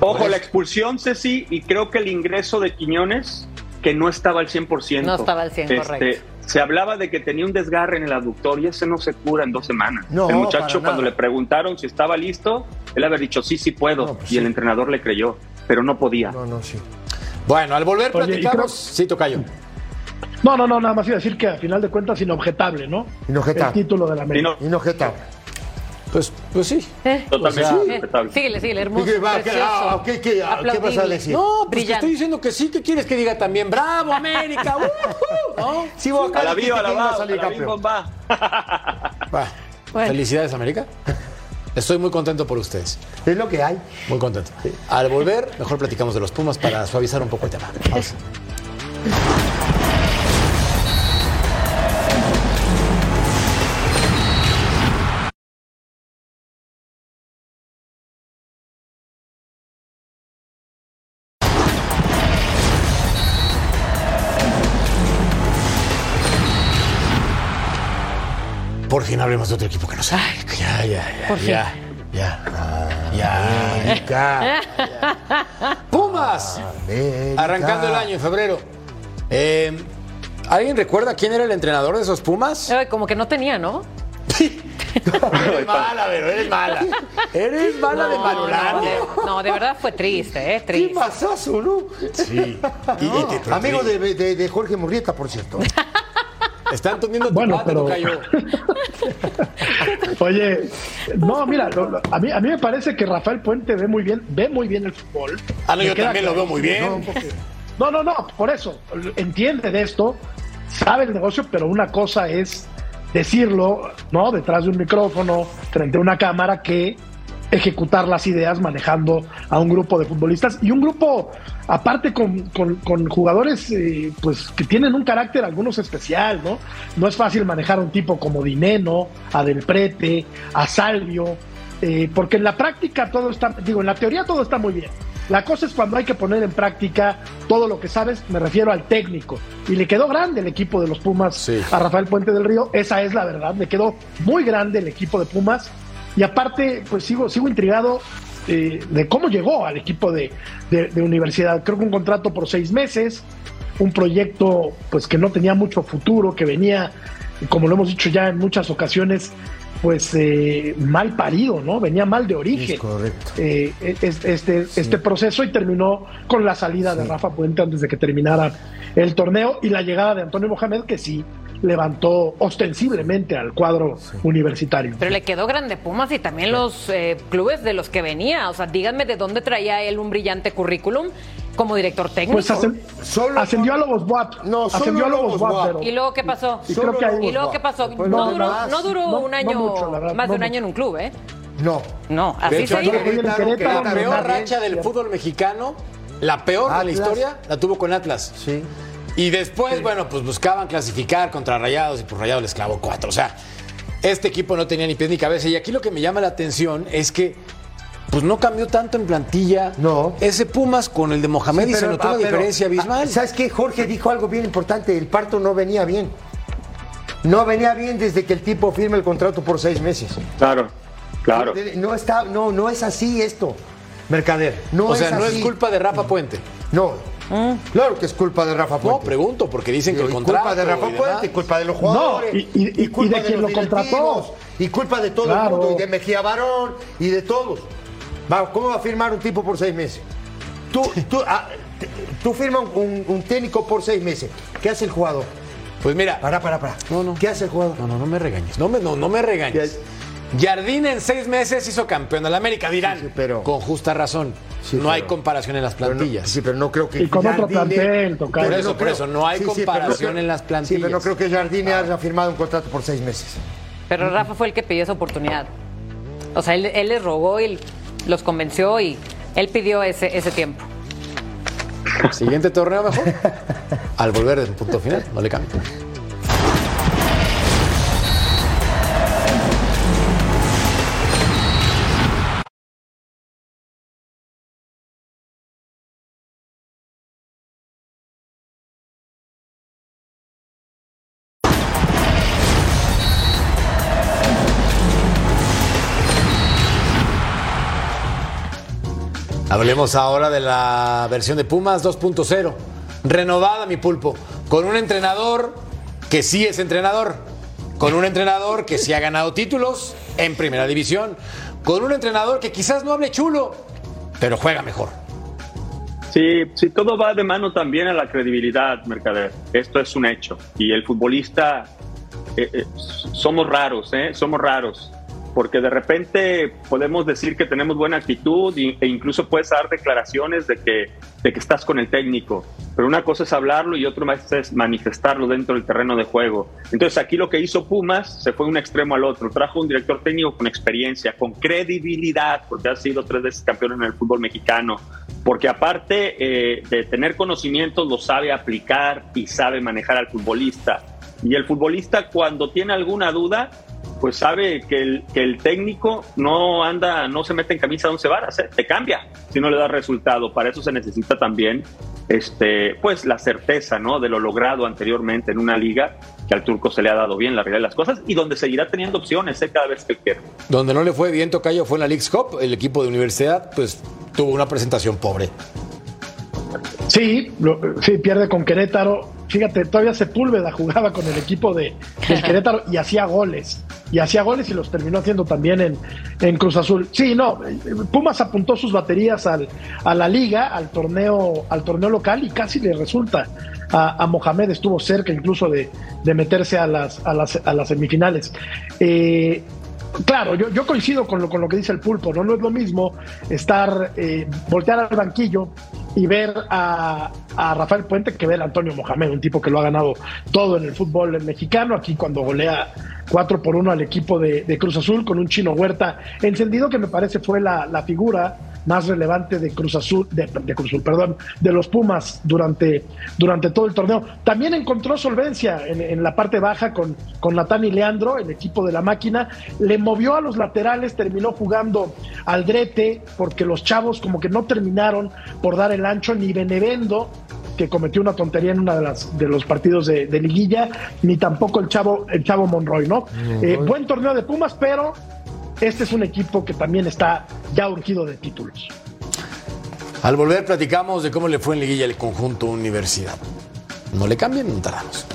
Ojo, la expulsión, Ceci, y creo que el ingreso de Quiñones, que no estaba al 100%. No estaba al 100, correcto. Se hablaba de que tenía un desgarre en el aductor y ese no se cura en dos semanas. No, el muchacho, cuando le preguntaron si estaba listo, él había dicho, sí, sí puedo. No, pues y el entrenador le creyó, pero no podía. No, no, sí. Bueno, al volver Oye, platicamos. creo- Sí, Tocayo. No, no, no, nada más iba a decir que a final de cuentas inobjetable, ¿no? Inobjetable. El título de la Y América. no- Inobjetable. Pues, pues sí. Eh, Totalmente O sea, respetable. síguele, síguele, hermoso. ¿Qué va? ¿Qué- precioso, ah, ¿qué- qué- ah, qué vas a aplaudible. decir? No, pues te estoy diciendo que sí. ¿Qué quieres que diga también? ¡Bravo, América! ¡Uh! ¿No? Sí, A la viva, a la a va, a salir la campeón. bomba. Va. Bueno. Felicidades, América. Estoy muy contento por ustedes. Es lo que hay. Muy contento. Al volver, mejor platicamos de los Pumas para suavizar un poco el tema. Vamos. Fin hablemos de otro equipo que no sabe. Ya, ya, ya. Por fin. ya, ya, ya. América. Pumas. América. Arrancando el año en febrero. Eh, ¿Alguien recuerda quién era el entrenador de esos Pumas? Como que no tenía, ¿no? eres mala, pero eres mala. Eres mala de No, Malolandia. de- no, de verdad fue triste, ¿eh? Qué Triste. masazo, ¿no? Sí. Y- y te- pero Amigo de- de Jorge Murrieta, por cierto. Están teniendo tu Bueno, pero-. Oye, no, mira, lo- lo- a, mí, a mí me parece que Rafael Puente ve muy bien, ve muy bien el fútbol. Ah, no, yo también lo veo muy bien. No, porque- No, no, no, por eso, entiende de esto, sabe el negocio, pero una cosa es decirlo, ¿no? Detrás de un micrófono, frente a una cámara, que ejecutar las ideas manejando a un grupo de futbolistas y un grupo aparte con, con- con jugadores eh, pues que tienen un carácter algunos especial, ¿no? No es fácil manejar a un tipo como Dineno, a Del Prete, a Salvio, eh, porque en la práctica todo está, digo, en la teoría todo está muy bien. La cosa es cuando hay que poner en práctica todo lo que sabes, me refiero al técnico. Y le quedó grande el equipo de los Pumas Sí. a Rafael Puente del Río, esa es la verdad, le quedó muy grande el equipo de Pumas. Y aparte, pues sigo, sigo intrigado eh, de cómo llegó al equipo de, de- de universidad. Creo que un contrato por seis meses, un proyecto pues que no tenía mucho futuro, que venía, como lo hemos dicho ya en muchas ocasiones, pues eh, mal parido, ¿no? Venía mal de origen. Es correcto. eh, es- este, este proceso y terminó con la salida de Rafa Puente antes de que terminara el torneo y la llegada de Antonio Mohamed, que sí levantó ostensiblemente al cuadro universitario. Pero le quedó grande Pumas y también los eh, clubes de los que venía. O sea, díganme de dónde traía él un brillante currículum como director técnico. Pues Solo- ascendió a Lobos Buap. No, solo ascendió a Lobos Buap, pero- ¿Y luego qué pasó? Y creo que ahí- ¿Y luego qué pasó? Pues no, no, duró, más. no duró No, un no año, mucho, la verdad, más de un año en un club, ¿eh? No. No, De así hecho, se el Querétaro, Querétaro, La Querétaro, peor racha del fútbol mexicano, la peor de la Atlas. historia, la tuvo con Atlas. Sí. Y después, bueno, pues buscaban clasificar contra Rayados y pues Rayados les clavó cuatro. O sea, este equipo no tenía ni pies ni cabeza. Y aquí lo que me llama la atención es que pues no cambió tanto en plantilla. No. Ese Pumas con el de Mohamed Sí, y se pero- notó ah, una pero, diferencia ah, abismal. ¿Sabes qué? Jorge dijo algo bien importante. El parto no venía bien. No venía bien desde que el tipo firma el contrato por seis meses. Claro, claro. No está, no, no es así esto, Mercader. No o sea, es no así. es culpa de Rafa Puente. No. Claro que es culpa de Rafa No, Puente. pregunto, porque dicen que el contrato. culpa de Rafa y. Puente, y culpa de los jugadores, No, y- y- y culpa de quien los lo contrató. y culpa de todo Claro. el mundo, y de Mejía Barón, y de todos. ¿Cómo va a firmar un tipo por seis meses? Tú, tú, ah, tú firmas un, un técnico por seis meses. ¿Qué hace el jugador? Pues mira. Para, para, para. No, no. ¿Qué hace el jugador? No, no, no me regañes. No me, no, no me regañes. Jardín en seis meses hizo campeón de la América, dirán. Sí, sí, pero- Con justa razón. Sí, no hay comparación en las Pero no- plantillas. sí, pero no creo que. Y con otro plantel, tocayo. Por eso, no por eso, no hay comparación en las Sí, pero no plantillas. creo que Jardine haya firmado un contrato por seis meses. Pero Rafa fue el que pidió esa oportunidad. O sea, él, él les rogó y los convenció y él pidió ese, ese tiempo. Siguiente torneo mejor. Al volver del punto final, no le cambio. Hablemos ahora de la versión de Pumas 2.0. Renovada, mi pulpo. Con un entrenador que sí es entrenador. Con un entrenador que sí ha ganado títulos en primera división. Con un entrenador que quizás no hable chulo, pero juega mejor. Sí, sí, todo va de mano también a la credibilidad, Mercader. Esto es un hecho. Y el futbolista, eh, eh, somos raros, ¿eh? Somos raros. Porque de repente podemos decir que tenemos buena actitud e incluso puedes dar declaraciones de que, de que estás con el técnico, pero una cosa es hablarlo y otra es manifestarlo dentro del terreno de juego. Entonces aquí lo que hizo Pumas se fue de un extremo al otro, trajo un director técnico con experiencia, con credibilidad, porque ha sido tres veces campeón en el fútbol mexicano, porque aparte eh, de tener conocimientos lo sabe aplicar y sabe manejar al futbolista. Y el futbolista cuando tiene alguna duda, pues sabe que el, que el técnico no anda, no se mete en camisa de once varas, ¿eh? te cambia si no le da resultado. Para eso se necesita también este, pues la certeza ¿no? de lo logrado anteriormente en una liga que al turco se le ha dado bien la realidad de las cosas y donde seguirá teniendo opciones ¿eh? cada vez que quiera. Donde no le fue bien Tocayo fue en la League's Cup, el equipo de universidad pues tuvo una presentación pobre. Sí, sí, pierde con Querétaro. Fíjate, todavía Sepúlveda jugaba con el equipo de, Querétaro y hacía goles. Y hacía goles y los terminó haciendo también en, en Cruz Azul. Sí, no, Pumas apuntó sus baterías al, a la liga, al torneo, al torneo local y casi le resulta. A, Mohamed estuvo cerca incluso de, meterse a las, a las, a las semifinales. Eh, Claro, yo, yo coincido con lo, con lo que dice el pulpo, ¿no? No es lo mismo estar, eh, voltear al banquillo y ver a, Rafael Puente que ver a Antonio Mohamed, un tipo que lo ha ganado todo en el fútbol mexicano, aquí cuando golea 4 por 1 al equipo de, Cruz Azul con un chino Huerta encendido que me parece fue la, la figura más relevante de Cruz Azul, de, Cruz Azul, perdón, de los Pumas durante, durante todo el torneo. También encontró solvencia en, la parte baja con, con Natán y Leandro, el equipo de la máquina. Le movió a los laterales, terminó jugando al drete, porque los chavos como que no terminaron por dar el ancho, ni Benevendo que cometió una tontería en uno de, las, de los partidos de, liguilla, ni tampoco el chavo, el chavo Monroy, ¿no? Eh, buen torneo de Pumas, pero este es un equipo que también está ya urgido de títulos. Al volver platicamos de cómo le fue en liguilla el conjunto universidad. No le cambien, no tardamos.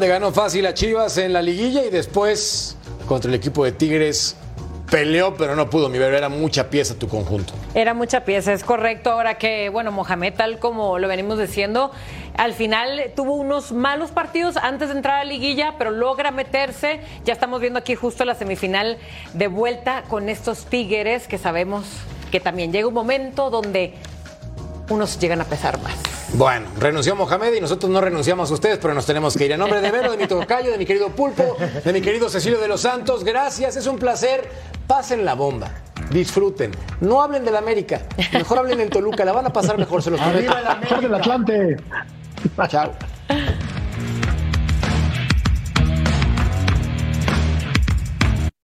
Le ganó fácil a Chivas en la liguilla y después contra el equipo de Tigres peleó, pero no pudo, mi bebé. Era mucha pieza tu conjunto. Era mucha pieza, es correcto. Ahora que, bueno, Mohamed, tal como lo venimos diciendo, al final tuvo unos malos partidos antes de entrar a la liguilla, pero logra meterse. Ya estamos viendo aquí justo la semifinal de vuelta con estos Tigres que sabemos que también llega un momento donde unos llegan a pesar más. Bueno, renunció Mohamed y nosotros no renunciamos a ustedes, pero nos tenemos que ir. En nombre de Vero, de mi tocayo, de mi querido Pulpo, de mi querido Cecilio de los Santos, gracias, es un placer. Pasen la bomba. Disfruten. No hablen del América. Mejor hablen en Toluca. La van a pasar mejor, se los prometo. Arriba el del Atlante. Chao.